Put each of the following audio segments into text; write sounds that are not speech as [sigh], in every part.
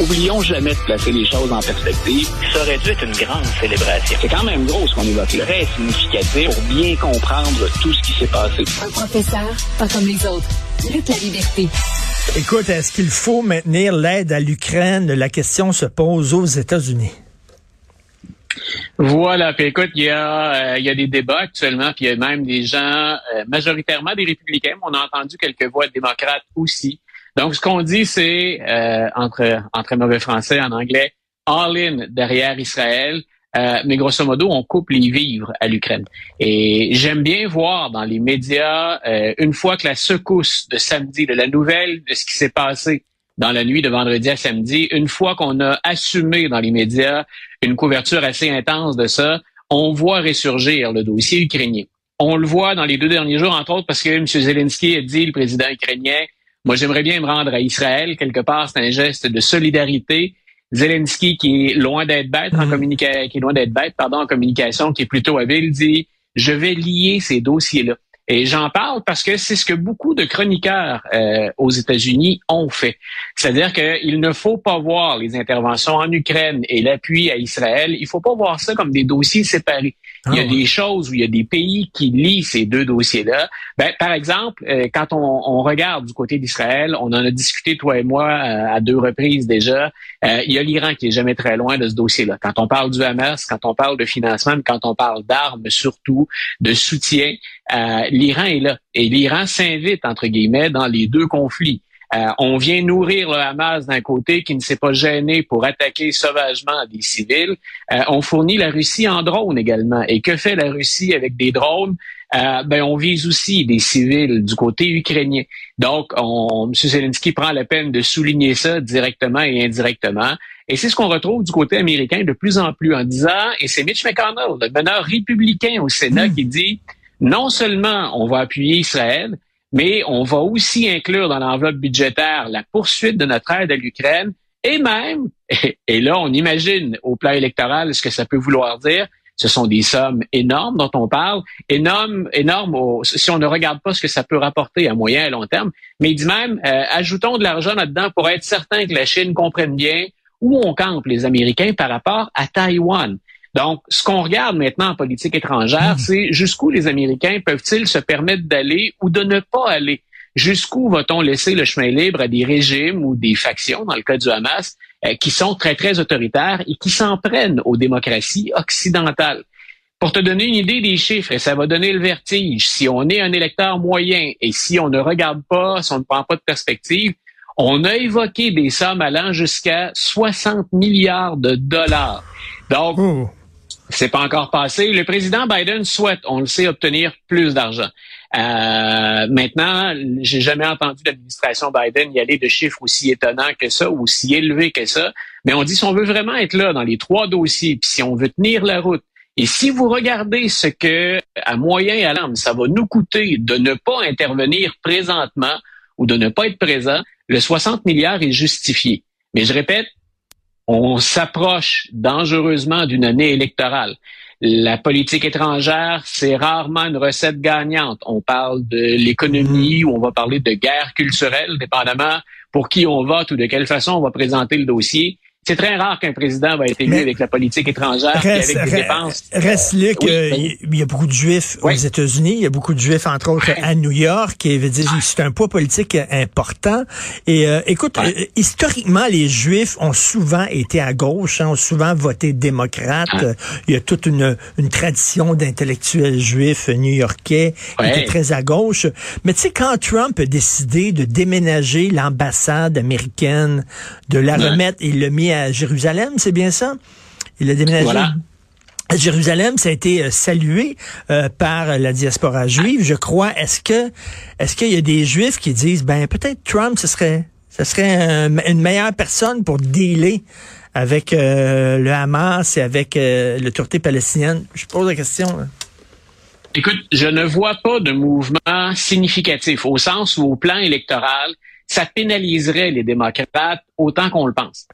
Oublions jamais de placer les choses en perspective. Ça aurait dû être une grande célébration. C'est quand même gros ce qu'on évoque. Très significatif pour bien comprendre tout ce qui s'est passé. Un professeur, pas comme les autres. Lutte la liberté. Écoute, est-ce qu'il faut maintenir l'aide à l'Ukraine? La question se pose aux États-Unis. Voilà. Puis écoute, il y a, euh, il y a des débats actuellement, puis il y a même des gens, euh, majoritairement des républicains, mais on a entendu quelques voix démocrates aussi. Donc, ce qu'on dit, c'est, euh, entre, entre mauvais français, en anglais, all-in derrière Israël. Euh, mais grosso modo, on coupe les vivres à l'Ukraine. Et j'aime bien voir dans les médias, euh, une fois que la secousse de samedi, de la nouvelle de ce qui s'est passé dans la nuit de vendredi à samedi, une fois qu'on a assumé dans les médias une couverture assez intense de ça, on voit ressurgir le dossier ukrainien. On le voit dans les deux derniers jours, entre autres, parce que M. Zelensky a dit, le président ukrainien, moi j'aimerais bien me rendre à Israël. Quelque part, c'est un geste de solidarité Zelensky, qui est loin d'être bête en mhm. communication, qui est loin d'être bête, pardon, en communication, qui est plutôt habile, dit je vais lier ces dossiers-là. Et j'en parle parce que c'est ce que beaucoup de chroniqueurs euh, aux États-Unis ont fait. C'est-à-dire qu'il ne faut pas voir les interventions en Ukraine et l'appui à Israël, il faut pas voir ça comme des dossiers séparés. Il y a ah des choses où il y a des pays qui lient ces deux dossiers-là. Ben, par exemple, euh, quand on, on, regarde du côté d'Israël, on en a discuté toi et moi euh, à deux reprises déjà. il y a l'Iran qui est jamais très loin de ce dossier-là. Quand on parle du Hamas, quand on parle de financement, quand on parle d'armes surtout, de soutien, l'Iran est là. Et l'Iran s'invite, entre guillemets, dans les deux conflits. Euh, on vient nourrir le Hamas d'un côté qui ne s'est pas gêné pour attaquer sauvagement des civils. Euh, on fournit la Russie en drones également. Et que fait la Russie avec des drones? Euh, ben, on vise aussi des civils du côté ukrainien. Donc, on, M. Zelensky prend la peine de souligner ça directement et indirectement. Et c'est ce qu'on retrouve du côté américain de plus en plus en disant, et c'est Mitch McConnell, le meneur républicain au Sénat, hmm. qui dit non seulement on va appuyer Israël, mais on va aussi inclure dans l'enveloppe budgétaire la poursuite de notre aide à l'Ukraine et même, [laughs] et là on imagine au plan électoral ce que ça peut vouloir dire, ce sont des sommes énormes dont on parle, énormes, énormes si on ne regarde pas ce que ça peut rapporter à moyen et long terme, mais il dit même, euh, ajoutons de l'argent là-dedans pour être certain que la Chine comprenne bien où on campe les Américains par rapport à Taïwan. Donc, ce qu'on regarde maintenant en politique étrangère, hmm. c'est jusqu'où les Américains peuvent-ils se permettre d'aller ou de ne pas aller? Jusqu'où va-t-on laisser le chemin libre à des régimes ou des factions, dans le cas du Hamas, euh, qui sont très, très autoritaires et qui s'en prennent aux démocraties occidentales? Pour te donner une idée des chiffres, et ça va donner le vertige, si on est un électeur moyen et si on ne regarde pas, si on ne prend pas de perspective, on a évoqué des sommes allant jusqu'à 60 milliards de dollars. Donc, oh. C'est pas encore passé. Le président Biden souhaite, on le sait, obtenir plus d'argent. Euh, maintenant, j'ai jamais entendu l'administration Biden y aller de chiffres aussi étonnants que ça, aussi élevés que ça. Mais on dit si on veut vraiment être là dans les trois dossiers, puis si on veut tenir la route, et si vous regardez ce que, à moyen et à long, ça va nous coûter de ne pas intervenir présentement ou de ne pas être présent, le 60 milliards est justifié. Mais je répète, on s'approche dangereusement d'une année électorale. La politique étrangère, c'est rarement une recette gagnante. On parle de l'économie ou on va parler de guerre culturelle, dépendamment pour qui on vote ou de quelle façon on va présenter le dossier. C'est très rare qu'un président va être élu avec la politique étrangère et avec des dépenses. Reste, Luc, euh, il y a beaucoup de Juifs aux États-Unis, il y a beaucoup de Juifs, entre autres, à New York, et veut dire, c'est un poids politique important. Et euh, écoute, euh, historiquement, les Juifs ont souvent été à gauche, hein, ont souvent voté démocrate. Il y a toute une, une tradition d'intellectuels juifs new-yorkais qui étaient très à gauche. Mais tu sais, quand Trump a décidé de déménager l'ambassade américaine, de la remettre, il l'a mis à Jérusalem, c'est bien ça? Il a déménagé. À Jérusalem, ça a été euh, salué euh, par la diaspora juive, je crois. Est-ce que est-ce qu'il y a des juifs qui disent ben peut-être Trump ce serait Ce serait une meilleure personne pour dealer avec euh, le Hamas et avec euh, l'autorité palestinienne? Je pose la question. Écoute, je ne vois pas de mouvement significatif au sens où au plan électoral, ça pénaliserait les démocrates autant qu'on le pense,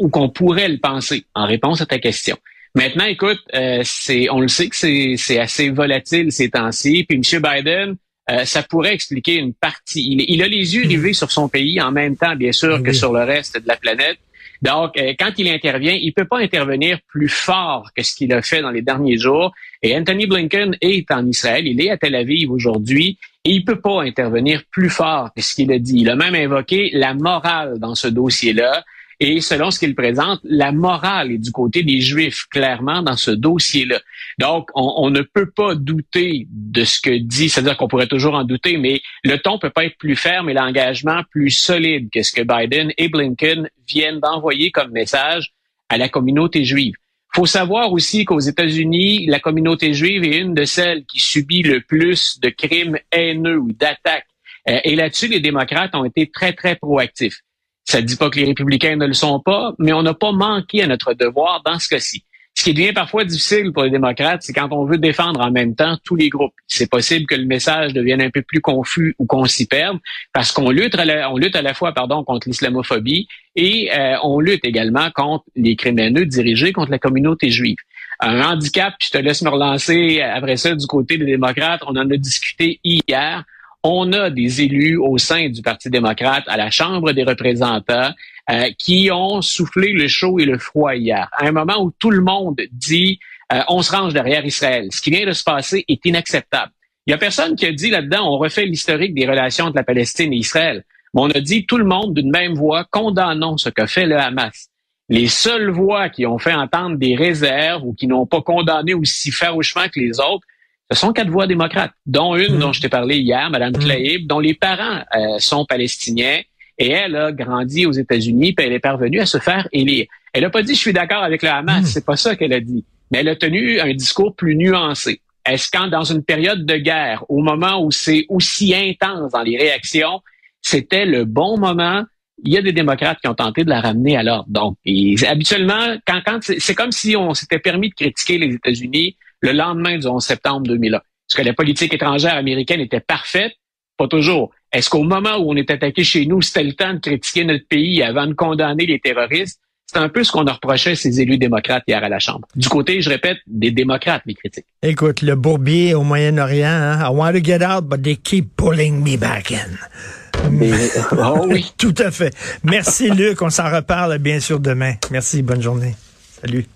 ou qu'on pourrait le penser, en réponse à ta question. Maintenant, écoute, euh, c'est, on le sait que c'est assez volatile ces temps-ci. Puis M. Biden, euh, ça pourrait expliquer une partie. Il, a les yeux rivés sur son pays en même temps, bien sûr, que sur le reste de la planète. Donc, euh, quand il intervient, il peut pas intervenir plus fort que ce qu'il a fait dans les derniers jours. Et Anthony Blinken est en Israël, il est à Tel Aviv aujourd'hui, et il peut pas intervenir plus fort que ce qu'il a dit. Il a même invoqué la morale dans ce dossier-là. Et selon ce qu'il présente, la morale est du côté des Juifs, clairement, dans ce dossier-là. Donc, on, ne peut pas douter de ce que dit, c'est-à-dire qu'on pourrait toujours en douter, mais le ton peut pas être plus ferme et l'engagement plus solide que ce que Biden et Blinken viennent d'envoyer comme message à la communauté juive. faut savoir aussi qu'aux États-Unis, la communauté juive est une de celles qui subit le plus de crimes haineux ou d'attaques. Euh, et là-dessus, les démocrates ont été très, très proactifs. Ça ne dit pas que les républicains ne le sont pas, mais on n'a pas manqué à notre devoir dans ce cas-ci. Ce qui devient parfois difficile pour les démocrates, c'est quand on veut défendre en même temps tous les groupes. C'est possible que le message devienne un peu plus confus ou qu'on s'y perde, parce qu'on lutte, à la, on lutte à la fois pardon, contre l'islamophobie et euh, on lutte également contre les criminels dirigés contre la communauté juive. Un handicap, puis je te laisse me relancer après ça du côté des démocrates, on en a discuté hier on a des élus au sein du Parti démocrate à la Chambre des représentants euh, qui ont soufflé le chaud et le froid hier, à un moment où tout le monde dit euh, on se range derrière Israël. Ce qui vient de se passer est inacceptable. Il y a personne qui a dit là-dedans on refait l'historique des relations entre la Palestine et Israël. Mais on a dit tout le monde d'une même voix condamnons ce que fait le Hamas. Les seules voix qui ont fait entendre des réserves ou qui n'ont pas condamné aussi farouchement que les autres, ce sont quatre voix démocrates, dont une mmh. dont je t'ai parlé hier, Mme mmh. Tlaib, dont les parents euh, sont palestiniens. Et elle a grandi aux États-Unis, puis elle est parvenue à se faire élire. Elle n'a pas dit je suis d'accord avec le Hamas, mmh. c'est pas ça qu'elle a dit. Mais elle a tenu un discours plus nuancé. Est-ce qu'en dans une période de guerre, au moment où c'est aussi intense dans les réactions, c'était le bon moment il y a des démocrates qui ont tenté de la ramener à l'ordre. Donc, habituellement, quand, quand c'est comme si on s'était permis de critiquer les États-Unis le lendemain du 11 septembre 2001. Est-ce que la politique étrangère américaine était parfaite? Pas toujours. Est-ce qu'au moment où on est attaqué chez nous, c'était le temps de critiquer notre pays avant de condamner les terroristes? C'est un peu ce qu'on à ces élus démocrates hier à la Chambre. Du côté, je répète, des démocrates, les critiques. Écoute, le bourbier au Moyen-Orient, hein? I want to get out, but they keep pulling me back in. Mais, [laughs] oh oui. [laughs] Tout à fait. Merci, Luc. On s'en reparle, bien sûr, demain. Merci. Bonne journée. Salut.